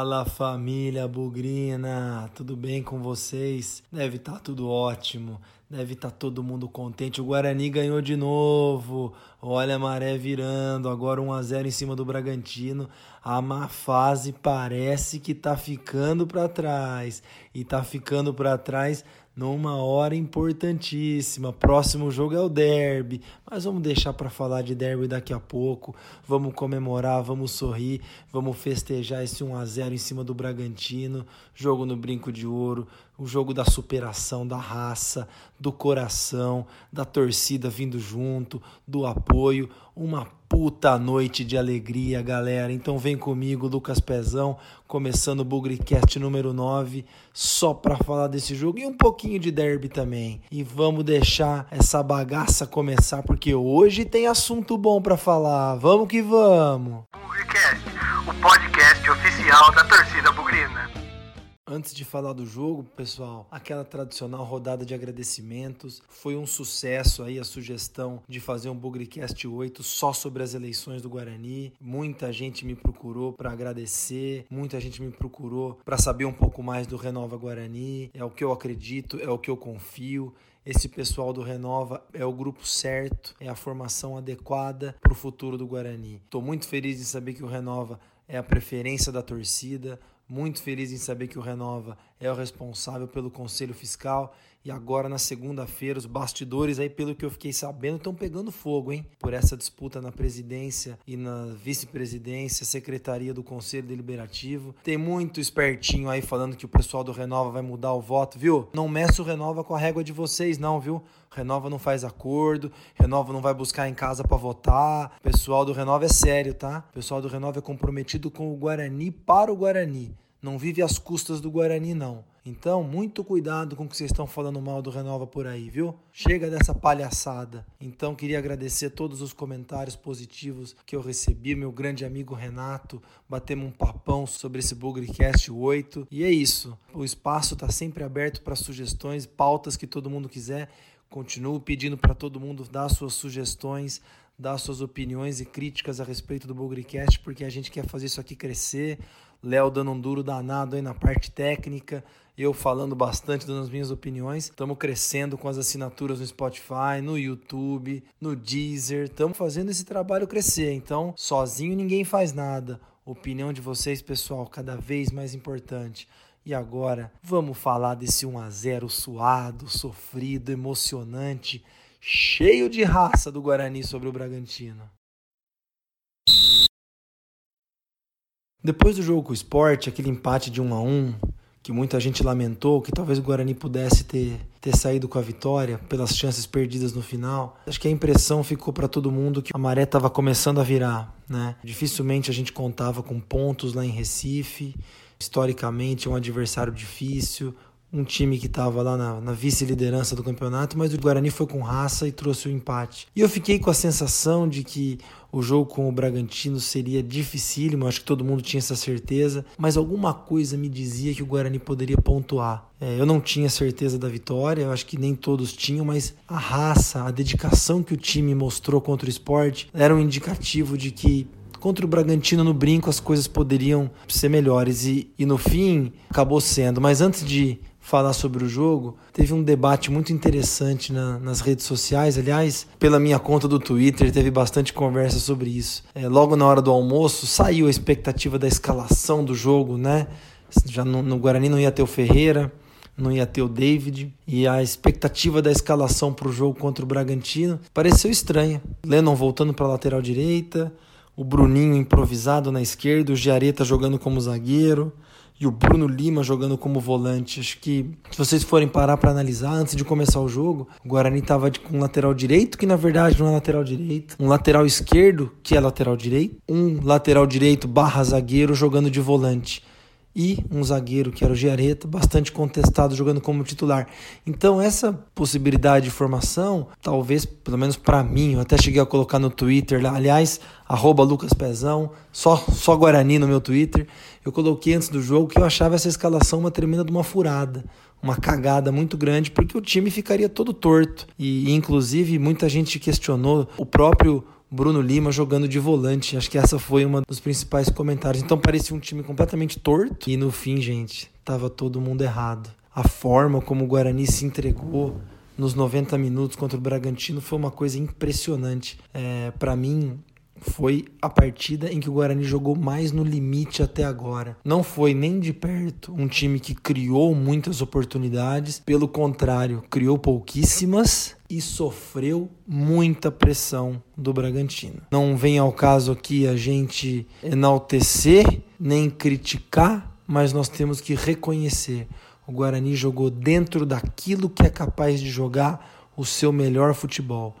Fala família Bugrina, tudo bem com vocês? Deve estar tá tudo ótimo, deve estar tá todo mundo contente. O Guarani ganhou de novo, olha a maré virando, agora 1 a 0 em cima do Bragantino. A má fase parece que tá ficando para trás e tá ficando para trás numa hora importantíssima. Próximo jogo é o derby, mas vamos deixar para falar de derby daqui a pouco. Vamos comemorar, vamos sorrir, vamos festejar esse 1 a 0 em cima do Bragantino, jogo no brinco de ouro, o jogo da superação, da raça, do coração, da torcida vindo junto, do apoio, uma puta noite de alegria, galera. Então vem comigo, Lucas Pezão, começando o Bugrecast número 9, só para falar desse jogo e um pouquinho de derby também. E vamos deixar essa bagaça começar porque hoje tem assunto bom para falar. Vamos que vamos. Bugrecast, o podcast oficial da torcida bugrina. Antes de falar do jogo, pessoal, aquela tradicional rodada de agradecimentos. Foi um sucesso aí a sugestão de fazer um Bugrecast 8 só sobre as eleições do Guarani. Muita gente me procurou para agradecer, muita gente me procurou para saber um pouco mais do Renova Guarani. É o que eu acredito, é o que eu confio. Esse pessoal do Renova é o grupo certo, é a formação adequada para o futuro do Guarani. Estou muito feliz em saber que o Renova é a preferência da torcida. Muito feliz em saber que o Renova é o responsável pelo Conselho Fiscal e agora na segunda-feira os bastidores aí, pelo que eu fiquei sabendo, estão pegando fogo, hein? Por essa disputa na presidência e na vice-presidência, secretaria do Conselho Deliberativo. Tem muito espertinho aí falando que o pessoal do Renova vai mudar o voto, viu? Não meça o Renova com a régua de vocês não, viu? Renova não faz acordo, Renova não vai buscar em casa para votar. O pessoal do Renova é sério, tá? O pessoal do Renova é comprometido com o Guarani para o Guarani. Não vive às custas do Guarani, não. Então, muito cuidado com o que vocês estão falando mal do Renova por aí, viu? Chega dessa palhaçada. Então, queria agradecer todos os comentários positivos que eu recebi. Meu grande amigo Renato, batemos um papão sobre esse Bugrecast 8. E é isso. O espaço está sempre aberto para sugestões, pautas que todo mundo quiser. Continuo pedindo para todo mundo dar suas sugestões, dar suas opiniões e críticas a respeito do Bugrecast, porque a gente quer fazer isso aqui crescer. Léo dando um duro danado aí na parte técnica, eu falando bastante das minhas opiniões. Estamos crescendo com as assinaturas no Spotify, no YouTube, no Deezer. Estamos fazendo esse trabalho crescer. Então, sozinho ninguém faz nada. Opinião de vocês, pessoal, cada vez mais importante. E agora, vamos falar desse 1 a 0 suado, sofrido, emocionante, cheio de raça do Guarani sobre o Bragantino. Depois do jogo com o Sport, aquele empate de 1 a 1, que muita gente lamentou, que talvez o Guarani pudesse ter, ter saído com a vitória pelas chances perdidas no final. Acho que a impressão ficou para todo mundo que a maré estava começando a virar, né? Dificilmente a gente contava com pontos lá em Recife historicamente é um adversário difícil, um time que estava lá na, na vice-liderança do campeonato, mas o Guarani foi com raça e trouxe o empate. E eu fiquei com a sensação de que o jogo com o Bragantino seria dificílimo, acho que todo mundo tinha essa certeza, mas alguma coisa me dizia que o Guarani poderia pontuar. É, eu não tinha certeza da vitória, eu acho que nem todos tinham, mas a raça, a dedicação que o time mostrou contra o esporte era um indicativo de que Contra o Bragantino no brinco as coisas poderiam ser melhores e, e no fim acabou sendo. Mas antes de falar sobre o jogo, teve um debate muito interessante na, nas redes sociais. Aliás, pela minha conta do Twitter, teve bastante conversa sobre isso. É, logo na hora do almoço, saiu a expectativa da escalação do jogo, né? Já no, no Guarani não ia ter o Ferreira, não ia ter o David. E a expectativa da escalação para o jogo contra o Bragantino pareceu estranha. Lennon voltando para a lateral direita, o Bruninho improvisado na esquerda, o Giareta jogando como zagueiro e o Bruno Lima jogando como volante. Acho que se vocês forem parar para analisar antes de começar o jogo, o Guarani estava com um lateral direito, que na verdade não é lateral direito, um lateral esquerdo, que é lateral direito, um lateral direito barra zagueiro jogando de volante e um zagueiro que era o Giareta, bastante contestado jogando como titular. Então essa possibilidade de formação, talvez, pelo menos para mim, eu até cheguei a colocar no Twitter, aliás, arroba Lucas Pezão, só, só Guarani no meu Twitter, eu coloquei antes do jogo que eu achava essa escalação uma tremenda de uma furada, uma cagada muito grande, porque o time ficaria todo torto. E inclusive muita gente questionou o próprio Bruno Lima jogando de volante. Acho que essa foi uma dos principais comentários. Então parecia um time completamente torto e no fim, gente, tava todo mundo errado. A forma como o Guarani se entregou nos 90 minutos contra o Bragantino foi uma coisa impressionante. É, para mim, foi a partida em que o Guarani jogou mais no limite até agora. Não foi nem de perto um time que criou muitas oportunidades, pelo contrário, criou pouquíssimas e sofreu muita pressão do Bragantino. Não vem ao caso aqui a gente enaltecer nem criticar, mas nós temos que reconhecer. O Guarani jogou dentro daquilo que é capaz de jogar o seu melhor futebol.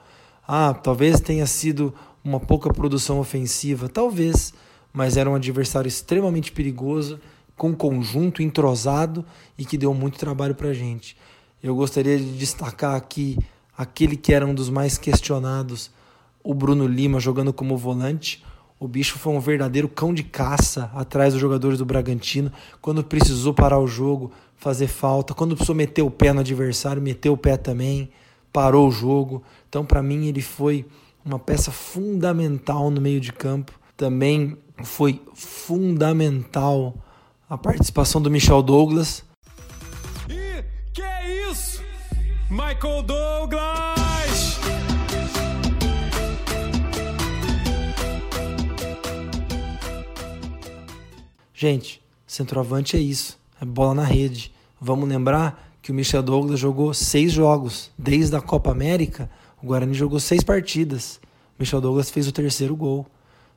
Ah, talvez tenha sido uma pouca produção ofensiva, talvez, mas era um adversário extremamente perigoso, com conjunto entrosado e que deu muito trabalho para a gente. Eu gostaria de destacar aqui aquele que era um dos mais questionados, o Bruno Lima jogando como volante. O bicho foi um verdadeiro cão de caça atrás dos jogadores do Bragantino. Quando precisou parar o jogo, fazer falta. Quando precisou meter o pé no adversário, meteu o pé também, parou o jogo. Então, para mim, ele foi uma peça fundamental no meio de campo. Também foi fundamental a participação do Michel Douglas. E que é isso? Michael Douglas! Gente, centroavante é isso, é bola na rede. Vamos lembrar que o Michel Douglas jogou seis jogos desde a Copa América o Guarani jogou seis partidas. Michel Douglas fez o terceiro gol.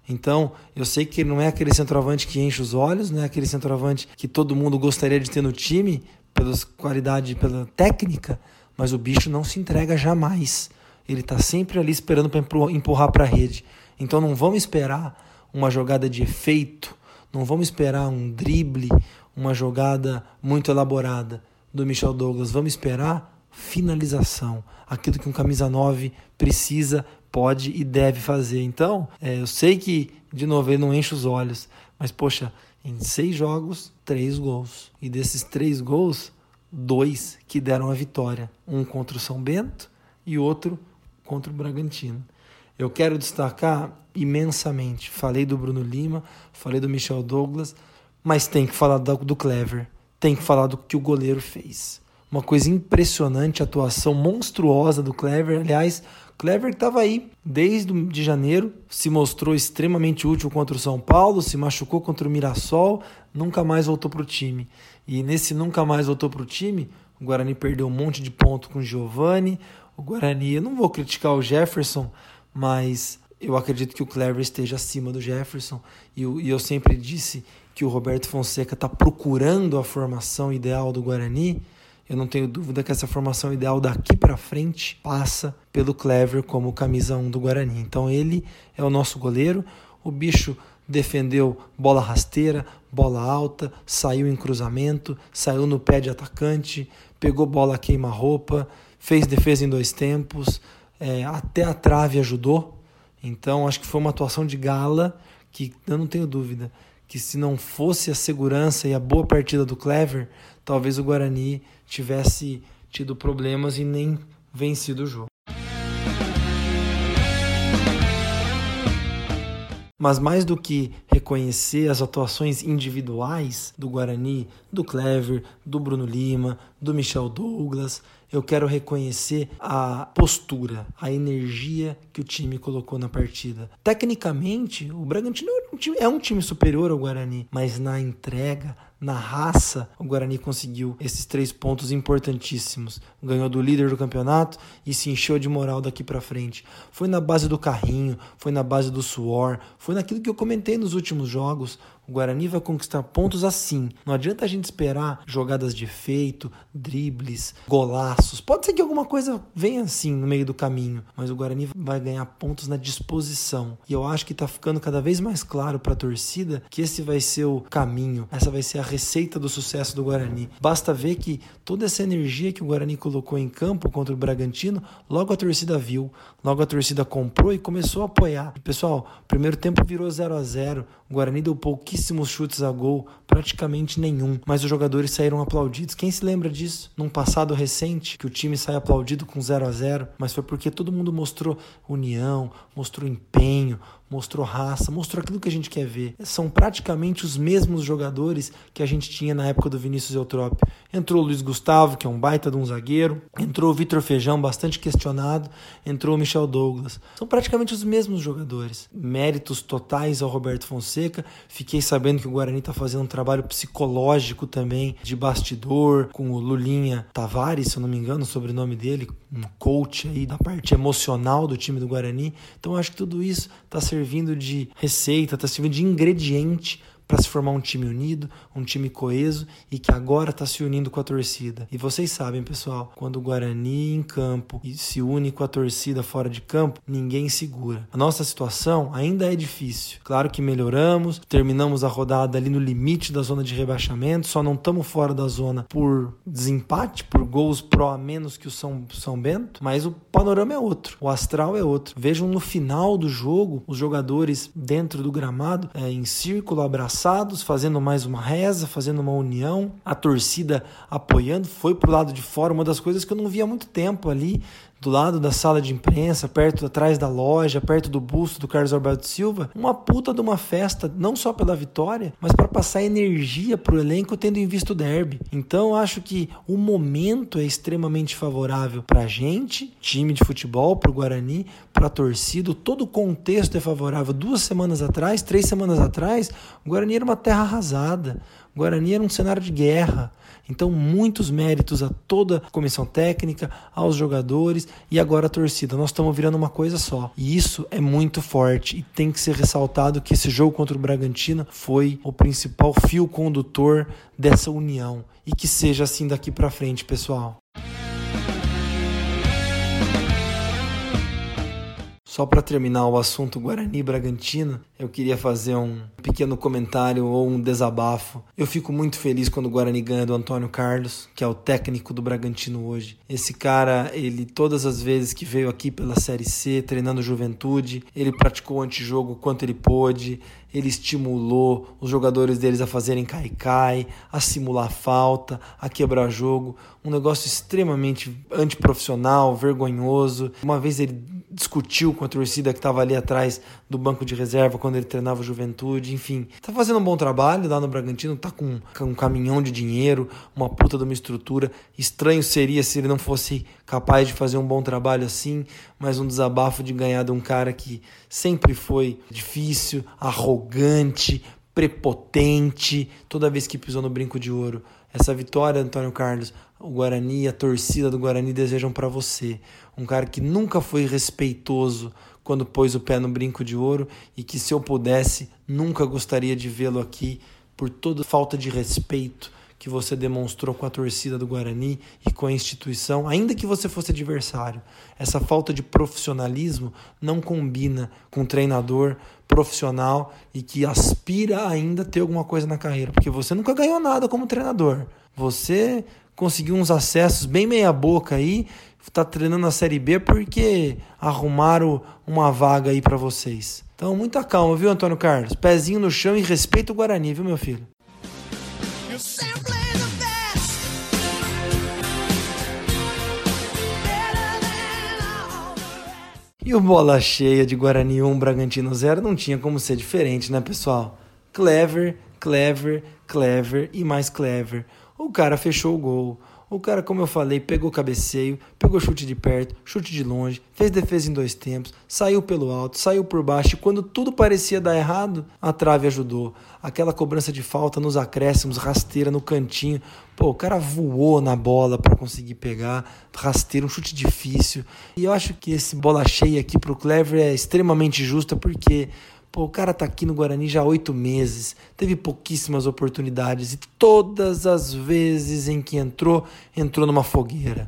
Então, eu sei que ele não é aquele centroavante que enche os olhos, não é aquele centroavante que todo mundo gostaria de ter no time, pela qualidade, pela técnica, mas o bicho não se entrega jamais. Ele está sempre ali esperando para empurrar para a rede. Então, não vamos esperar uma jogada de efeito, não vamos esperar um drible, uma jogada muito elaborada do Michel Douglas. Vamos esperar finalização, aquilo que um camisa 9 precisa, pode e deve fazer. Então, é, eu sei que, de novo, ele não enche os olhos, mas, poxa, em seis jogos, três gols. E desses três gols, dois que deram a vitória. Um contra o São Bento e outro contra o Bragantino. Eu quero destacar imensamente. Falei do Bruno Lima, falei do Michel Douglas, mas tem que falar do, do Clever. Tem que falar do que o goleiro fez uma coisa impressionante, a atuação monstruosa do Clever. Aliás, Clever estava aí desde de janeiro, se mostrou extremamente útil contra o São Paulo, se machucou contra o Mirassol, nunca mais voltou para o time. E nesse nunca mais voltou para o time, o Guarani perdeu um monte de ponto com o Giovani. O Guarani, eu não vou criticar o Jefferson, mas eu acredito que o Clever esteja acima do Jefferson. E e eu sempre disse que o Roberto Fonseca está procurando a formação ideal do Guarani. Eu não tenho dúvida que essa formação ideal daqui para frente passa pelo Clever como camisa 1 do Guarani. Então ele é o nosso goleiro. O bicho defendeu bola rasteira, bola alta, saiu em cruzamento, saiu no pé de atacante, pegou bola queima-roupa, fez defesa em dois tempos, é, até a trave ajudou. Então acho que foi uma atuação de gala que eu não tenho dúvida que se não fosse a segurança e a boa partida do Clever, talvez o Guarani tivesse tido problemas e nem vencido o jogo. Mas mais do que reconhecer as atuações individuais do Guarani, do Clever, do Bruno Lima, do Michel Douglas, eu quero reconhecer a postura, a energia que o time colocou na partida. Tecnicamente, o Bragantino é um time, é superior ao Guarani, mas na entrega, na raça, o Guarani conseguiu esses três pontos importantíssimos. Ganhou do líder do campeonato e se encheu de moral daqui para frente. Foi na base do carrinho, foi na base do suor, foi naquilo que eu comentei nos últimos jogos. O Guarani vai conquistar pontos assim. Não adianta a gente esperar jogadas de efeito, dribles, golaços. Pode ser que alguma coisa venha assim no meio do caminho, mas o Guarani vai ganhar pontos na disposição. E eu acho que tá ficando cada vez mais claro para a torcida que esse vai ser o caminho, essa vai ser a receita do sucesso do Guarani. Basta ver que toda essa energia que o Guarani colocou em campo contra o Bragantino, logo a torcida viu, logo a torcida comprou e começou a apoiar. pessoal, primeiro tempo virou 0 a 0 o Guarani deu pouquíssimos chutes a gol, praticamente nenhum, mas os jogadores saíram aplaudidos. Quem se lembra disso? Num passado recente, que o time sai aplaudido com 0 a 0 mas foi porque todo mundo mostrou união, mostrou empenho, mostrou raça, mostrou aquilo que a gente quer ver. São praticamente os mesmos jogadores que a gente tinha na época do Vinícius Eutrópio. Entrou o Luiz Gustavo, que é um baita de um zagueiro, entrou o Vitor Feijão, bastante questionado, entrou o Michel Douglas. São praticamente os mesmos jogadores. Méritos totais ao Roberto Fonseca. Fiquei sabendo que o Guarani está fazendo um trabalho psicológico também, de bastidor, com o Lulinha Tavares, se eu não me engano, o sobrenome dele, um coach aí da parte emocional do time do Guarani. Então acho que tudo isso está servindo de receita, está servindo de ingrediente para se formar um time unido, um time coeso e que agora está se unindo com a torcida. E vocês sabem, pessoal, quando o Guarani em campo e se une com a torcida fora de campo, ninguém segura. A nossa situação ainda é difícil. Claro que melhoramos, terminamos a rodada ali no limite da zona de rebaixamento, só não estamos fora da zona por desempate, por gols pró a menos que o São, São Bento, mas o panorama é outro, o astral é outro. Vejam no final do jogo os jogadores dentro do gramado, é, em círculo, abraçados abraçados, fazendo mais uma reza, fazendo uma união, a torcida apoiando, foi pro lado de fora, uma das coisas que eu não via há muito tempo ali, do lado da sala de imprensa, perto atrás da loja, perto do busto do Carlos Alberto Silva, uma puta de uma festa, não só pela vitória, mas para passar energia pro elenco tendo em vista o derby. Então acho que o momento é extremamente favorável pra gente, time de futebol, pro Guarani, pra torcida, todo o contexto é favorável. Duas semanas atrás, três semanas atrás, o Guarani era uma terra arrasada. O Guarani era um cenário de guerra. Então, muitos méritos a toda a comissão técnica, aos jogadores e agora a torcida. Nós estamos virando uma coisa só. E isso é muito forte. E tem que ser ressaltado que esse jogo contra o Bragantino foi o principal fio condutor dessa união. E que seja assim daqui para frente, pessoal. Só para terminar o assunto Guarani Bragantino, eu queria fazer um pequeno comentário ou um desabafo. Eu fico muito feliz quando o Guarani ganha do Antônio Carlos, que é o técnico do Bragantino hoje. Esse cara, ele todas as vezes que veio aqui pela Série C, treinando juventude, ele praticou antijogo quanto ele pôde, ele estimulou os jogadores deles a fazerem cai-cai, a simular falta, a quebrar jogo. Um negócio extremamente antiprofissional, vergonhoso. Uma vez ele discutiu com a torcida que estava ali atrás do banco de reserva quando ele treinava o Juventude, enfim. Tá fazendo um bom trabalho lá no Bragantino, tá com, com um caminhão de dinheiro, uma puta de uma estrutura. Estranho seria se ele não fosse capaz de fazer um bom trabalho assim, mas um desabafo de ganhar de um cara que sempre foi difícil, arrogante, prepotente, toda vez que pisou no brinco de ouro. Essa vitória, Antônio Carlos, o Guarani, a torcida do Guarani desejam para você. Um cara que nunca foi respeitoso quando pôs o pé no brinco de ouro e que, se eu pudesse, nunca gostaria de vê-lo aqui por toda falta de respeito que você demonstrou com a torcida do Guarani e com a instituição, ainda que você fosse adversário. Essa falta de profissionalismo não combina com um treinador profissional e que aspira ainda a ter alguma coisa na carreira, porque você nunca ganhou nada como treinador. Você conseguiu uns acessos bem meia boca aí, está treinando a Série B porque arrumaram uma vaga aí para vocês. Então, muita calma, viu, Antônio Carlos? Pezinho no chão e respeita o Guarani, viu, meu filho? E o bola cheia de Guarani 1, Bragantino 0 não tinha como ser diferente, né, pessoal? Clever, clever, clever e mais clever. O cara fechou o gol. O cara, como eu falei, pegou cabeceio, pegou chute de perto, chute de longe, fez defesa em dois tempos, saiu pelo alto, saiu por baixo e quando tudo parecia dar errado, a trave ajudou. Aquela cobrança de falta nos acréscimos, rasteira no cantinho. Pô, o cara voou na bola para conseguir pegar, rasteira, um chute difícil. E eu acho que esse bola cheia aqui pro Clever é extremamente justa porque Pô, o cara tá aqui no Guarani já há oito meses, teve pouquíssimas oportunidades e todas as vezes em que entrou, entrou numa fogueira.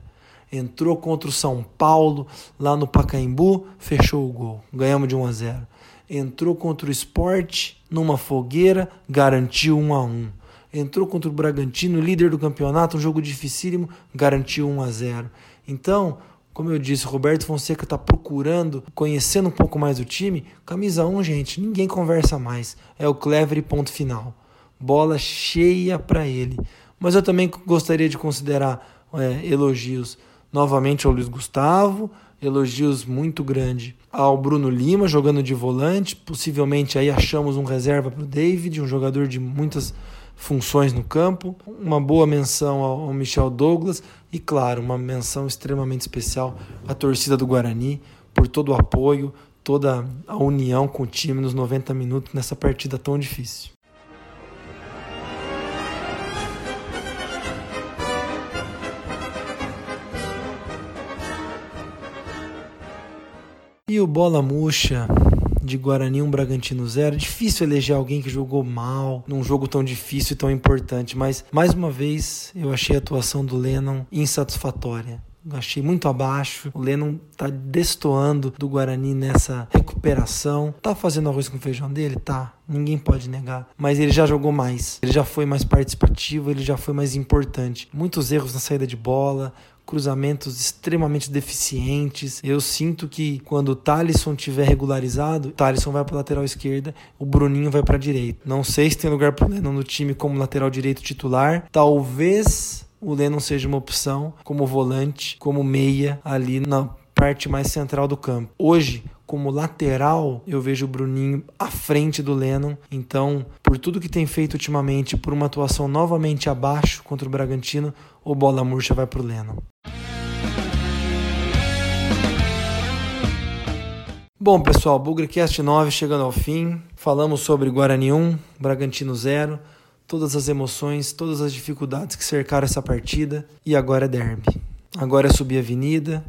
Entrou contra o São Paulo, lá no Pacaembu, fechou o gol, ganhamos de 1 a 0. Entrou contra o Esporte, numa fogueira, garantiu 1 a 1. Entrou contra o Bragantino, líder do campeonato, um jogo dificílimo, garantiu 1 a 0. Então, Como eu disse, Roberto Fonseca está procurando, conhecendo um pouco mais o time. Camisa 1, gente, ninguém conversa mais. É o Clever ponto final. Bola cheia para ele. Mas eu também gostaria de considerar é, elogios novamente ao Luiz Gustavo, elogios muito grandes ao Bruno Lima jogando de volante. Possivelmente aí achamos um reserva para o David, um jogador de muitas funções no campo. Uma boa menção ao Michel Douglas e, claro, uma menção extremamente especial à torcida do Guarani por todo o apoio, toda a união com o time nos 90 minutos nessa partida tão difícil. E o Bola Murcha de Guarani um Bragantino zero. Difícil eleger alguém que jogou mal num jogo tão difícil e tão importante, mas mais uma vez eu achei a atuação do Lennon insatisfatória. Achei muito abaixo. O Lennon tá destoando do Guarani nessa recuperação. Tá fazendo arroz com feijão dele? Tá. Ninguém pode negar. Mas ele já jogou mais. Ele já foi mais participativo, ele já foi mais importante. Muitos erros na saída de bola cruzamentos extremamente deficientes. Eu sinto que quando o Thalisson tiver regularizado, o Thalisson vai para lateral esquerda, o Bruninho vai para direita. Não sei se tem lugar para o Lennon no time como lateral direito titular. Talvez o Lennon seja uma opção como volante, como meia ali na parte mais central do campo. Hoje, como lateral, eu vejo o Bruninho à frente do Lennon. Então, por tudo que tem feito ultimamente, por uma atuação novamente abaixo contra o Bragantino, o bola murcha vai para o Lennon. Bom, pessoal, BugreCast 9 chegando ao fim. Falamos sobre Guarani 1, Bragantino 0, todas as emoções, todas as dificuldades que cercaram essa partida. E agora é derby. Agora é subir a avenida,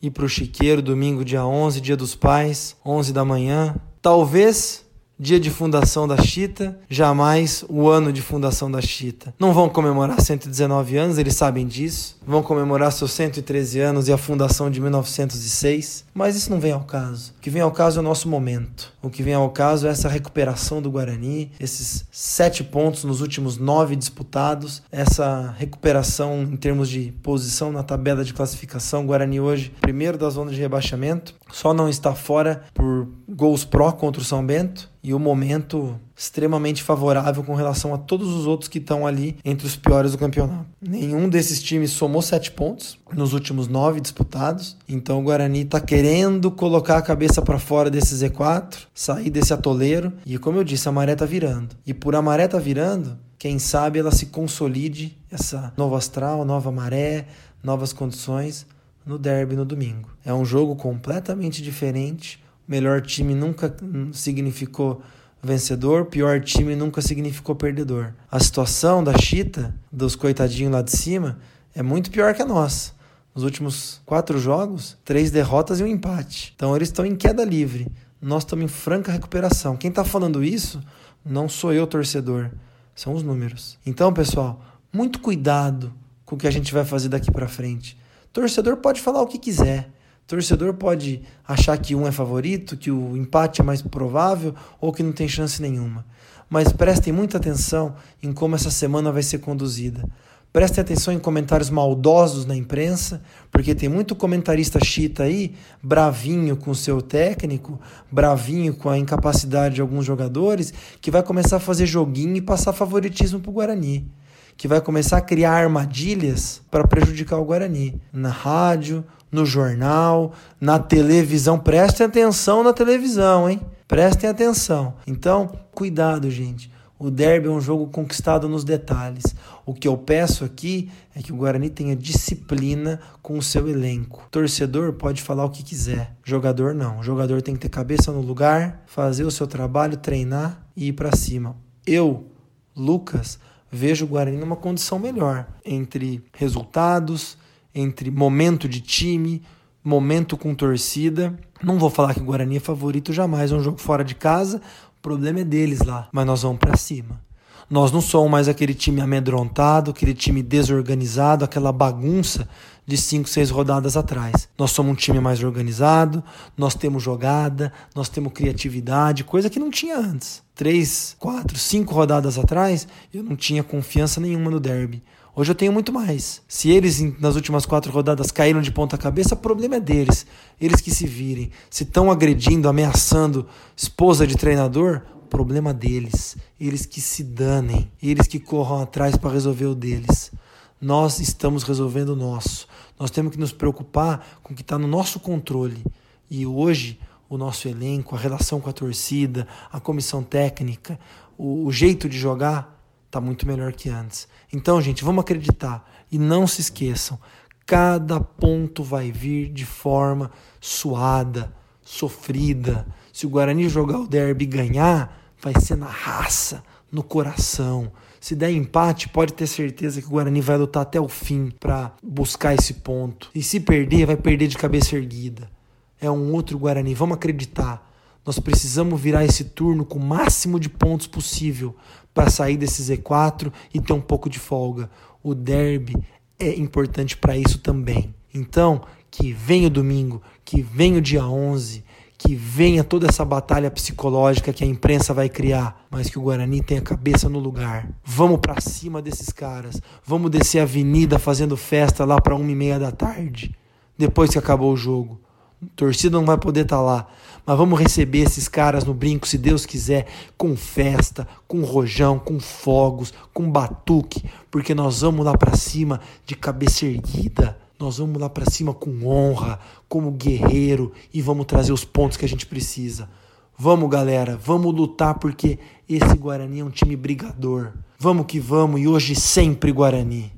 ir para o Chiqueiro, domingo, dia 11, dia dos pais, 11 da manhã. Talvez dia de fundação da Chita, jamais o ano de fundação da Chita. Não vão comemorar 119 anos, eles sabem disso. Vão comemorar seus 113 anos e a fundação de 1906, mas isso não vem ao caso. O que vem ao caso é o nosso momento. O que vem ao caso é essa recuperação do Guarani, esses sete pontos nos últimos nove disputados, essa recuperação em termos de posição na tabela de classificação. Guarani hoje, primeiro da zona de rebaixamento, só não está fora por gols pró contra o São Bento e o momento extremamente favorável com relação a todos os outros que estão ali entre os piores do campeonato. Nenhum desses times somou sete pontos nos últimos nove disputados, então o Guarani está querendo colocar a cabeça para fora desse Z4, sair desse atoleiro e, como eu disse, a maré está virando. E por a maré tá virando, quem sabe ela se consolide, essa nova astral, nova maré, novas condições no derby no domingo. É um jogo completamente diferente melhor time nunca significou vencedor, pior time nunca significou perdedor. A situação da Chita, dos coitadinhos lá de cima, é muito pior que a nossa. Nos últimos quatro jogos, três derrotas e um empate. Então eles estão em queda livre. Nós estamos em franca recuperação. Quem está falando isso não sou eu, torcedor. São os números. Então, pessoal, muito cuidado com o que a gente vai fazer daqui para frente. Torcedor pode falar o que quiser torcedor pode achar que um é favorito, que o empate é mais provável ou que não tem chance nenhuma. Mas prestem muita atenção em como essa semana vai ser conduzida. Prestem atenção em comentários maldosos na imprensa, porque tem muito comentarista chita aí, bravinho com o seu técnico, bravinho com a incapacidade de alguns jogadores, que vai começar a fazer joguinho e passar favoritismo para o Guarani. Que vai começar a criar armadilhas para prejudicar o Guarani. Na rádio, no jornal, na televisão. Prestem atenção na televisão, hein? Prestem atenção. Então, cuidado, gente. O derby é um jogo conquistado nos detalhes. O que eu peço aqui é que o Guarani tenha disciplina com o seu elenco. Torcedor pode falar o que quiser, jogador não. O jogador tem que ter cabeça no lugar, fazer o seu trabalho, treinar e ir para cima. Eu, Lucas, vejo o Guarani numa condição melhor entre resultados, entre momento de time, momento com torcida. Não vou falar que o Guarani é favorito jamais, é um jogo fora de casa, o problema é deles lá, mas nós vamos para cima. Nós não somos mais aquele time amedrontado, aquele time desorganizado, aquela bagunça de cinco, seis rodadas atrás. Nós somos um time mais organizado, nós temos jogada, nós temos criatividade, coisa que não tinha antes. Três, quatro, cinco rodadas atrás, eu não tinha confiança nenhuma no derby. Hoje eu tenho muito mais. Se eles nas últimas quatro rodadas caíram de ponta cabeça, o problema é deles. Eles que se virem. Se estão agredindo, ameaçando esposa de treinador, problema deles. Eles que se danem. Eles que corram atrás para resolver o deles. Nós estamos resolvendo o nosso. Nós temos que nos preocupar com o que está no nosso controle. E hoje, o nosso elenco, a relação com a torcida, a comissão técnica, o, o jeito de jogar está muito melhor que antes. Então, gente, vamos acreditar e não se esqueçam, cada ponto vai vir de forma suada, sofrida. Se o Guarani jogar o derby e ganhar, vai ser na raça, no coração. Se der empate, pode ter certeza que o Guarani vai lutar até o fim para buscar esse ponto. E se perder, vai perder de cabeça erguida. É um outro Guarani, vamos acreditar. Nós precisamos virar esse turno com o máximo de pontos possível para sair desse Z4 e ter um pouco de folga. O derby é importante para isso também. Então, que venha o domingo, que venha o dia 11, que venha toda essa batalha psicológica que a imprensa vai criar, mas que o Guarani tenha a cabeça no lugar. Vamos para cima desses caras. Vamos descer a avenida fazendo festa lá para uma e meia da tarde, depois que acabou o jogo. Torcida não vai poder estar tá lá, mas vamos receber esses caras no brinco, se Deus quiser, com festa, com rojão, com fogos, com batuque, porque nós vamos lá para cima de cabeça erguida. Nós vamos lá para cima com honra, como guerreiro e vamos trazer os pontos que a gente precisa. Vamos, galera, vamos lutar porque esse Guarani é um time brigador. Vamos que vamos e hoje sempre Guarani.